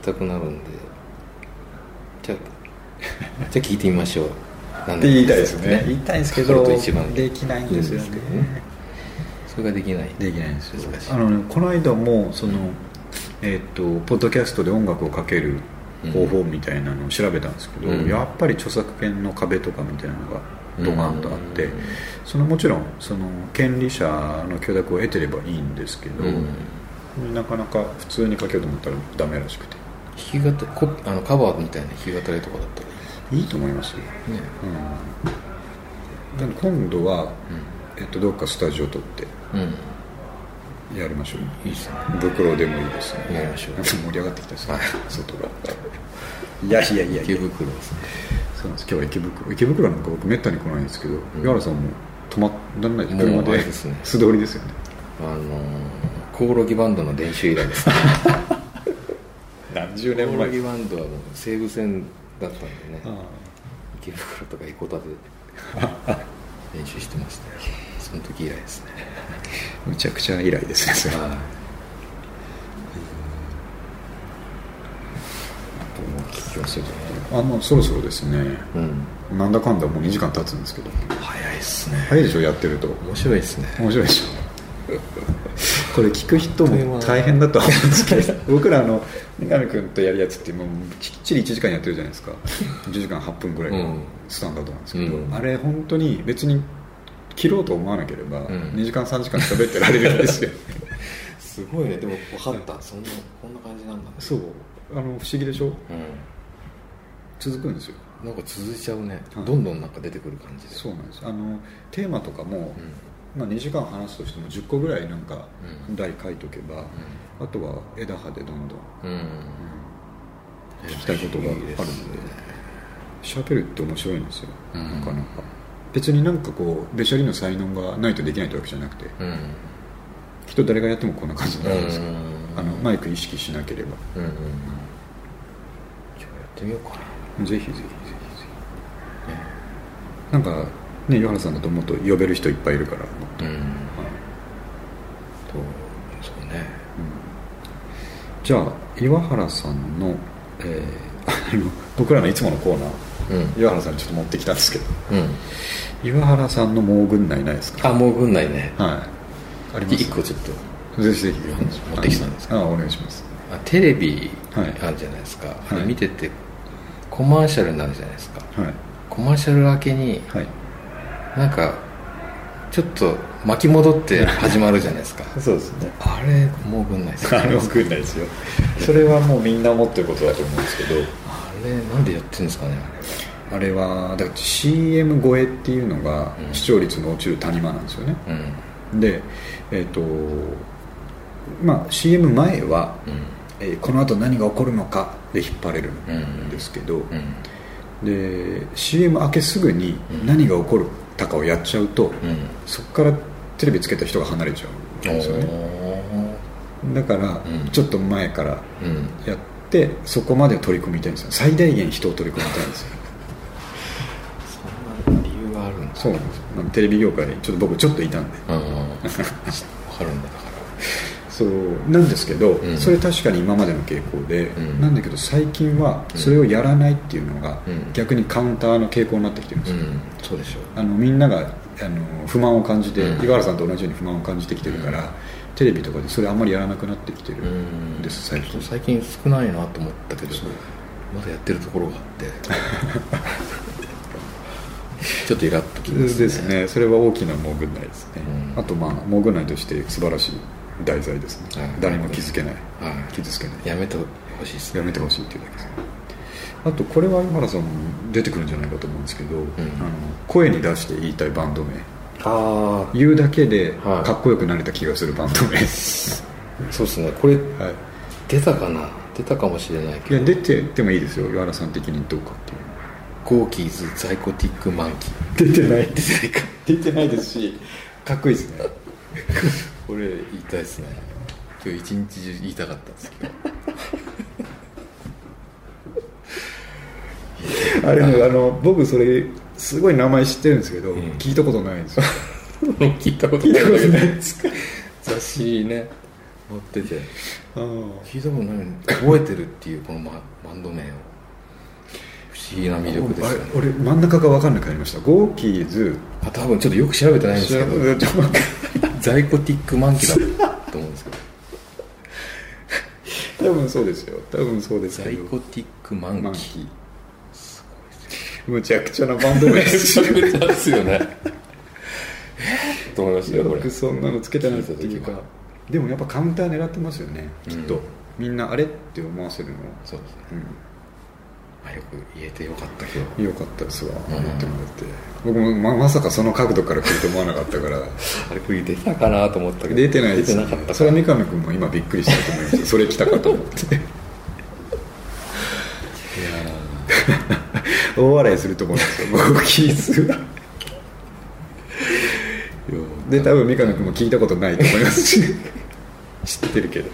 たくなるんで。じゃあじゃあ聞いてみましょう。って言いたいですね。言いたいんですけどできないんですよね。ねそれができない。できないんですよ。あの、ね、この間もその、えっとポッドキャストで音楽をかける方法みたいなのを調べたんですけど、うん。やっぱり著作権の壁とかみたいなのがドカンとあって、うんそのもちろんその権利者の許諾を得てればいいんですけど、うん。なかなか普通にかけようと思ったらダメらしくて弾き語りコあのカバーみたいな弾き語りとかだったら。いいいと思いますね。うん、今度は、えっと、どっかスタジオ取ってうん、うんやりましょう。いいですね。袋でもいいですね。やりましょう。盛り上がってきたですね。はい。外が。いやいやいやい池や袋ですね。そうなんです。今日は池袋。池袋なんか僕めったに来ないんですけどん。岩原さんも泊まらない車でですね。素通りですよね。あのーコオロギバンドの練習以来ですね 何十コオロギバンドはもう西武線だったんでね。あ池袋とか横田で練習してました。よその時以来ですね。あむちゃくちゃ以来ですねそれ。はい。もうそろそろですね。うん。なんだかんだもう2時間経つんですけど。早いっすね。早いでしょやってると。面白いですね。面白いでしょこれ聞く人も大変だとは思うんですけど 僕らあの三上君とやるやつってもうきっちり1時間やってるじゃないですか。1時間8分ぐらいのスタンダードなんですけど、うん。あれ本当に別に切ろうと思わなければ、ん。2時間3時間喋ってられるんですよ。すごいね。でも分かった。そんなこんな感じなんだね。そう。あの不思議でしょ？う続くんですよ。んなんか続いちゃうね。はい。どんどんなんか出てくる感じで。そうなんです。あのテーマとかも、うんまあ、2時間話すとしても10個ぐらいなんかうん。題書いとけば、あとは枝葉でどんどん。うん。聞きたいことがあるんで。喋るって面白いんですよ、うん。なかなか。別になんかこうべしゃりの才能がないとできないってわけじゃなくてうん。きっと誰がやってもこんな感じになるんですよ、うん。あのマイク意識しなければ。うんうんやってみようかな。ぜひぜひぜひぜひ。なんかね岩原さんだともっと呼べる人いっぱいいるからうん。はいとそうねじゃあ岩原さんの,、えーあの僕らのいつものコーナー。うん。岩原さんにちょっと持ってきたんですけど。うん。岩原さんの盲群内ないですか？あもう軍内ね。はい。あります？一個ちょっと。ぜひぜひ。持ってきたん。ですかあお願いします。あテレビはい。あるじゃないですか、あはい。れ見ててコマーシャルになるじゃないですか。はい。コマーシャル明けにはい。なんかちょっと巻き戻って始まるじゃないですか。そうですね。あれもう軍内です。あれ盲群内ですよ。それはもうみんな思ってることだと思うんですけど。あれなんでやってるんですかねあれ。はだから CM 超えっていうのがうん。視聴率の落ちる谷間なんですよね、うん。でえっ、とまあ CM 前は、うん。えーこの後何が起こるのかで引っ張れるんですけど、うん。で CM 明けすぐにうん。何が起こったかをやっちゃうと、うん。そこからテレビつけた人が離れちゃうんですよね。だから、うん。ちょっと前からうん。やってそこまで取り込みたいんですよ。最大限人を取り込みたいんですよ。そんな理由があるんだ。そうなんですテレビ業界にちょっと僕ちょっといたんで。うん。分かるんだそうなんですけど、うん。それ確かに今までの傾向で、うん。なんだけど最近はそれをやらないっていうのがうん。逆にカウンターの傾向になってきてるんですよ、そうでしょう。あのみんながあの不満を感じて、うん。井原さんと同じように不満を感じてきてるから、テレビとかでそれあんまりやらなくなってきてるんです、最近。最近少ないなと思ったけどまだやってるところがあって。ちょっとイラッときますね。ですね。それは大きなモグナイですね、うん。あとまあモグナイとして素晴らしい題材ですね、はい。誰も気づけない、はい。傷つけない。やめてほしいですやめてほしいっていうだけですね。あとこれは井原さんも出てくるんじゃないかと思うんですけど、あの声に出して言いたいバンド名。ああ言うだけではい。かっこよくなれた気がするバンド名、そうですね。これはい、出たかな？出たかもしれないいけど。や出ててもいいですよ。井原さん的にどうかっていう。ゴーキーズザイコティックマンキー。出てない。出てないか。出てないですしかっこいいですねこれ言いたいですね。今日一日中言いたかったんですけど。あれねあの僕それすごい名前知ってるんですけど、うん。聞いたことないんですよ。聞いたことない。いですか？雑誌ね載ってて。あ聞いたことない。覚えてるっていうこのバ バンド名を議な魅力ですよね。俺真ん中が分かんなくなりました。ゴーキーズ。あ多分ちょっとよく調べてないんですけど。ザイコティックマンキーだと思うんですけど。多分そうですよ。多分そうですザけど。イコティックマンキー。マンキー。むちゃくちゃなバンド名ですよね。えっと思いましたよくそんなのつけたなっていうかでもやっぱカウンター狙ってますよねきっと、うん。みんなあれって思わせるのそうですね。うあよく言えてよかった今んよかったですわ。うん。思ってもらって。僕もままさかその角度から来ると思わなかったから。日 あれ出たかなと思ったけど。出てないです、ね出てなかった、それは三上君も今びっくりしたと思いますそれ来たかと思って。大笑いすると思うんですよ。ゴーキーズはで多分三上君も聞いたことないと思いますし。知ってるけど。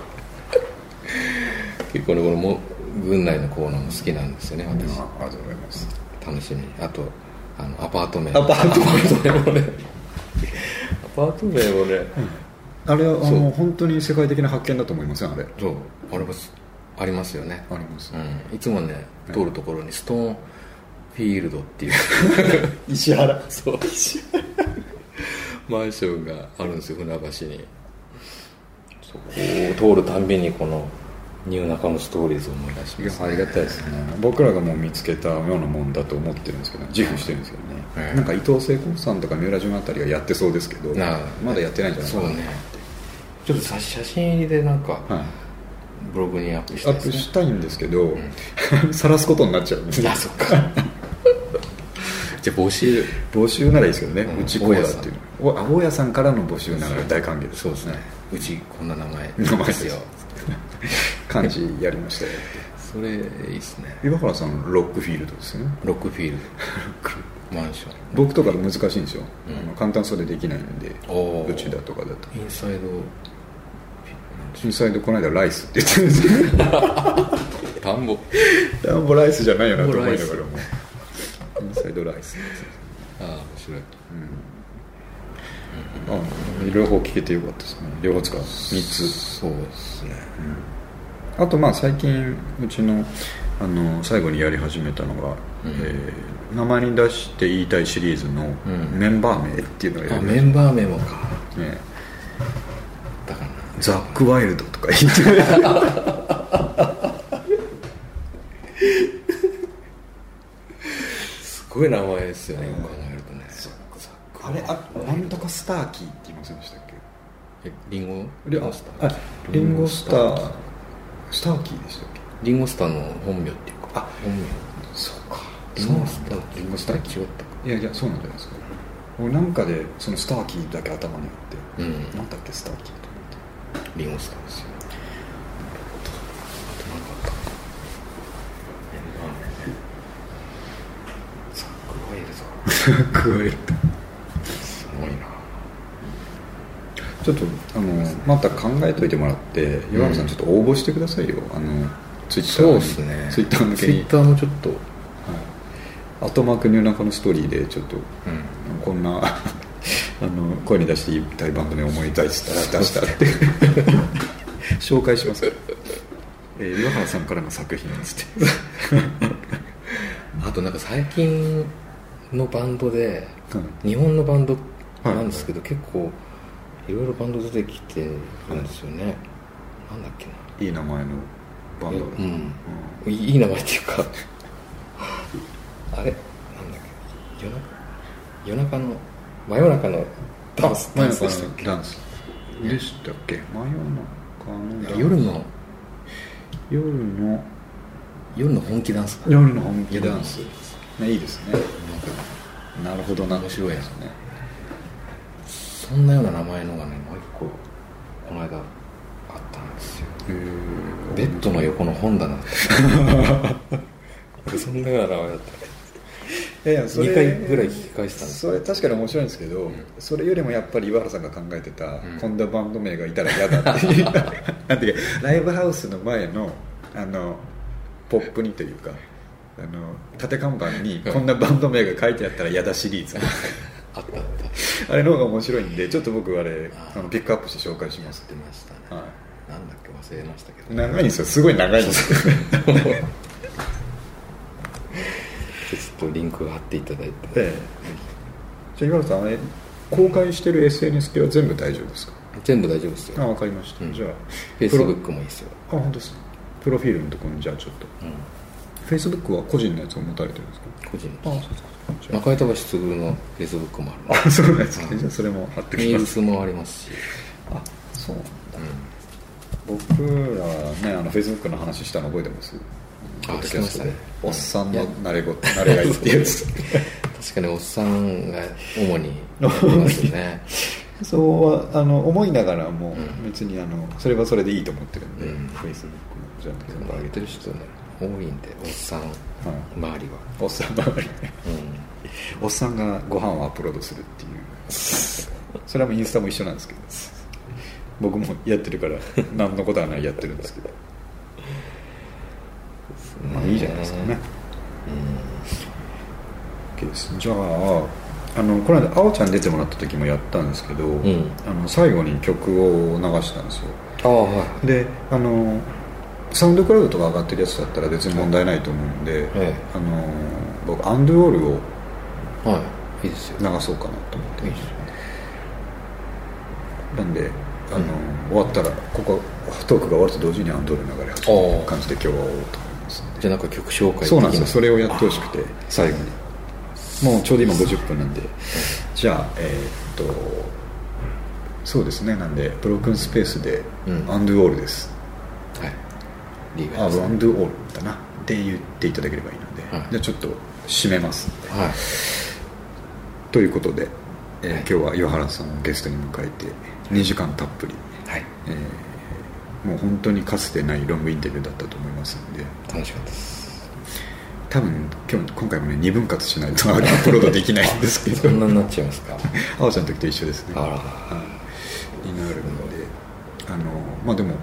結構ねこのも軍内のコーナーも好きなんですよね私。ありがとうございます。楽しみ。にあとあのアパート名。アパート名名もね。アパート名もね、あれはあの本当に世界的な発見だと思いませんあれ。そう。あれもありますよね、あります。うん、いつもね通るところにストーンフィールドっていう。石原。そう。マンションがあるんですよ船橋に。そこを通るたんびにこのニューナカムストーリーズを思い出します、ありがたいですね。僕らがもう見つけたようなもんだと思ってるんですけど自負してるんですけどね、はいなんか伊藤聖子さんとか三浦淳あたりがやってそうですけどまだやってないんじゃないかなね。ちょっとさ写真入りでなんかはい。ブログにアップしたアッいですねプしたいんですけど 晒すことになっちゃうんで。す ねあそっか。じゃあ募集。募集ならいいですけどね、うん。うちこうだっていう。のおあ大家さんからの募集なら大歓迎ですそうですね。うちこんな名前名前です。よ漢字やりましたよそれいいっすね。岩原さんロックフィールドですよね。ロックフィールド。マンション。僕とか難しいんですよ、うん。あの簡単そうでできないんでおー。うちだとかだと。インサイド。インサイドこの間ライスって言ってるんです。よ 田んぼ。ダンボライスじゃないよなと思いながらも。インサイドライス。ああ面白い。あ両方聞けてよかったですね。両方使う。3つ。そうですねあとまあ最近うちのあの最後にやり始めたのが、うん。えー名前に出して言いたいシリーズのん。メンバー名っていうのをやりましあメンバーメモか。たね。だからな。ザック・ワイルドとか言って。すごい名前ですよねよく考えるとね。あれあなんとかスターキーって言いませんでしたっけ？えリンゴ？リンスターあリンゴスタースターキーでしたっけ？リンゴスターの本名っていうか。あ本名。そうかリンゴスターリンゴスター？違ったいやいやそうなんじゃないですか。俺なんかでそのスターキーだけ頭にあって、うん。なんだっけスターキーと思って。リンゴスターですよ。すごいなちょっとあのまた考えといてもらって岩原さんちょっと応募してくださいよ。あのツイッターそうにですね。ツイッター向けに。ツイッターもちょっと。はい。後マークニューナカのストーリーでちょっとうん。こんな あの声に出して言いたいバンド名思いたいっつったら出したって。紹介します。えー岩原さんからの作品っつって。あとなんか最近のバンドではい日本のバンドなんですけど、結構いろいろバンド出てきてるんですよね、なんだっけな。いい名前のバンドうん、いいいい名前っていうかあれ？なんだっけ？夜中？夜中の真夜中のダンスダンスでしたっけ？中のダンス。でしたっけ？真夜中の夜の？夜の？夜の本気ダンスか夜の本気ダンス、ね、いいですね。なるほどな面白いやつねそんなような名前のがねもう一個この間あったんですよ。へベッドの横の本棚だった。そんなような名前だった。いやいやそれ2回ぐらい聞き返したんです。それ確かに面白いんですけど、それよりもやっぱり岩原さんが考えてた、こん。なバンド名がいたら嫌だっていう。なんていうかライブハウスの前のあのポップにというかあの縦看板にこんなバンド名が書いてあったら嫌だシリーズあったあった。あれの方が面白いんでちょっと僕あれあのピックアップして紹介します知ってましたね、はなんだっけ忘れましたけど。長いんですよ。すごい長いんですよ。ちょっとリンク貼っていただいて、ええ。じゃあ岩原さんあれ公開してる SNS 系は全部大丈夫ですか？全部大丈夫ですよ。あ分かりました、うん。じゃあフェイスブックもいいですよ、あ本当ですプロフィールのところにじゃあちょっと。うん、フェイスブックは個人のやつを持たれてるんですか？個人あそうですか中井隆卓のフェイスブックもあるああそうなんですか、うん。じゃあそれも貼ってメきます。ールスもありますし、あそうなん僕らはねあのフェイスブックの話したの覚えてます？あしてましたね。おっさんの慣れご慣れがいってやつ。ん、確かにおっさんが主にますよね。そうはあの思いながらもうん。別にあのそれはそれでいいと思ってるんで、うん。フェイスブックじゃなくて全部上げてる人ね多いんでおっさん。はい。周りは。おっさんばかり。ねうおっさんがご飯をアップロードするっていう。それはもうインスタも一緒なんですけど。僕もやってるから何のことはないやってるんですけど。んまあいいじゃないですかね。うん。OK です。じゃああのこの間あおちゃん出てもらった時もやったんですけど、ん。あの最後に曲を流したんですよ。ああはい。であのサウンドクラウドとか上がってるやつだったら別に問題ないと思うんで、ええ。あの僕アンドゥオールをはい。いいですよ。流そうかなと思って。いいですよ。なんであの、終わったらここトークが終わると同時にアンドール流れ始める感じで今日は終わろうと思いますんで。じゃあなんか曲紹介的そうなんですよ。それをやってほしくて最後に。もうちょうど今50分なんで。じゃあえーっとそうですね。なんでブロークンスペースでうん。アンドゥオールです、はいリーあガーですアンドゥオールだな。って言っていただければいいので、はい。じゃあちょっと締めますんで。はい。ということで、えーはい。今日は岩原さんをゲストに迎えて2時間たっぷり、はい。えーもう本当にかつてないロングインタビューだったと思いますので。楽しかったです。多分今日今回もね2分割しないとアップロードできないんですけど。そんなになっちゃいますか？あおちゃんの時と一緒ですね。あら。はい。になるので。あのまあでも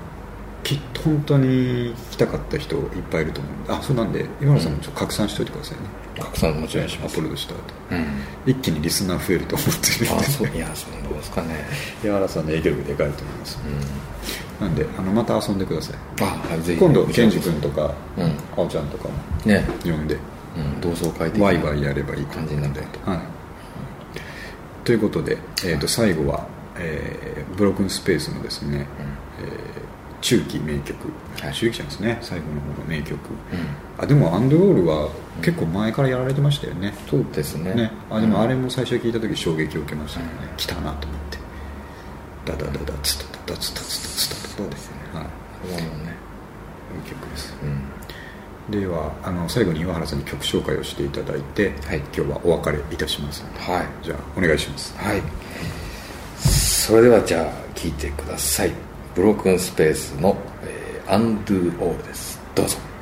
きっと本当に聞きたかった人いっぱいいると思うんで。あそうなんで。岩原さんもちょっと拡散しておいてくださいね、拡散もちろんします。アップロードした。後うん一気にリスナー増えると思ってるんで。あそういやそうですかね。岩原さんの影響力でかいと思います、うなんであのまた遊んでください。んあはいぜひ。今度ケンジ君とか、うん。あおちゃんとかもね。呼んでうん。同窓会的なワイワイやればいいと感じになるとはい、ということで、えー、と最後は、えーブロークンスペースのですね、えー中期名曲。周期ちゃんですね。最後の方の名曲、うん、あでもアンドロールは結構前からやられてましたよね、うん、そうですね、ね、あでもあれも最初聞いた時衝撃を受けましたね、うん、来たなと思って。ダダダダツタダダツタツタツタそうですねはいこれはもうねいい曲です、うん、ではあの最後に岩原さんに曲紹介をしていただいて、はい、今日はお別れいたしますので、はい、じゃあお願いしますはいそれではじゃあ聴いてくださいブロークンスペースの、えー、アンドゥオールです。どうぞ。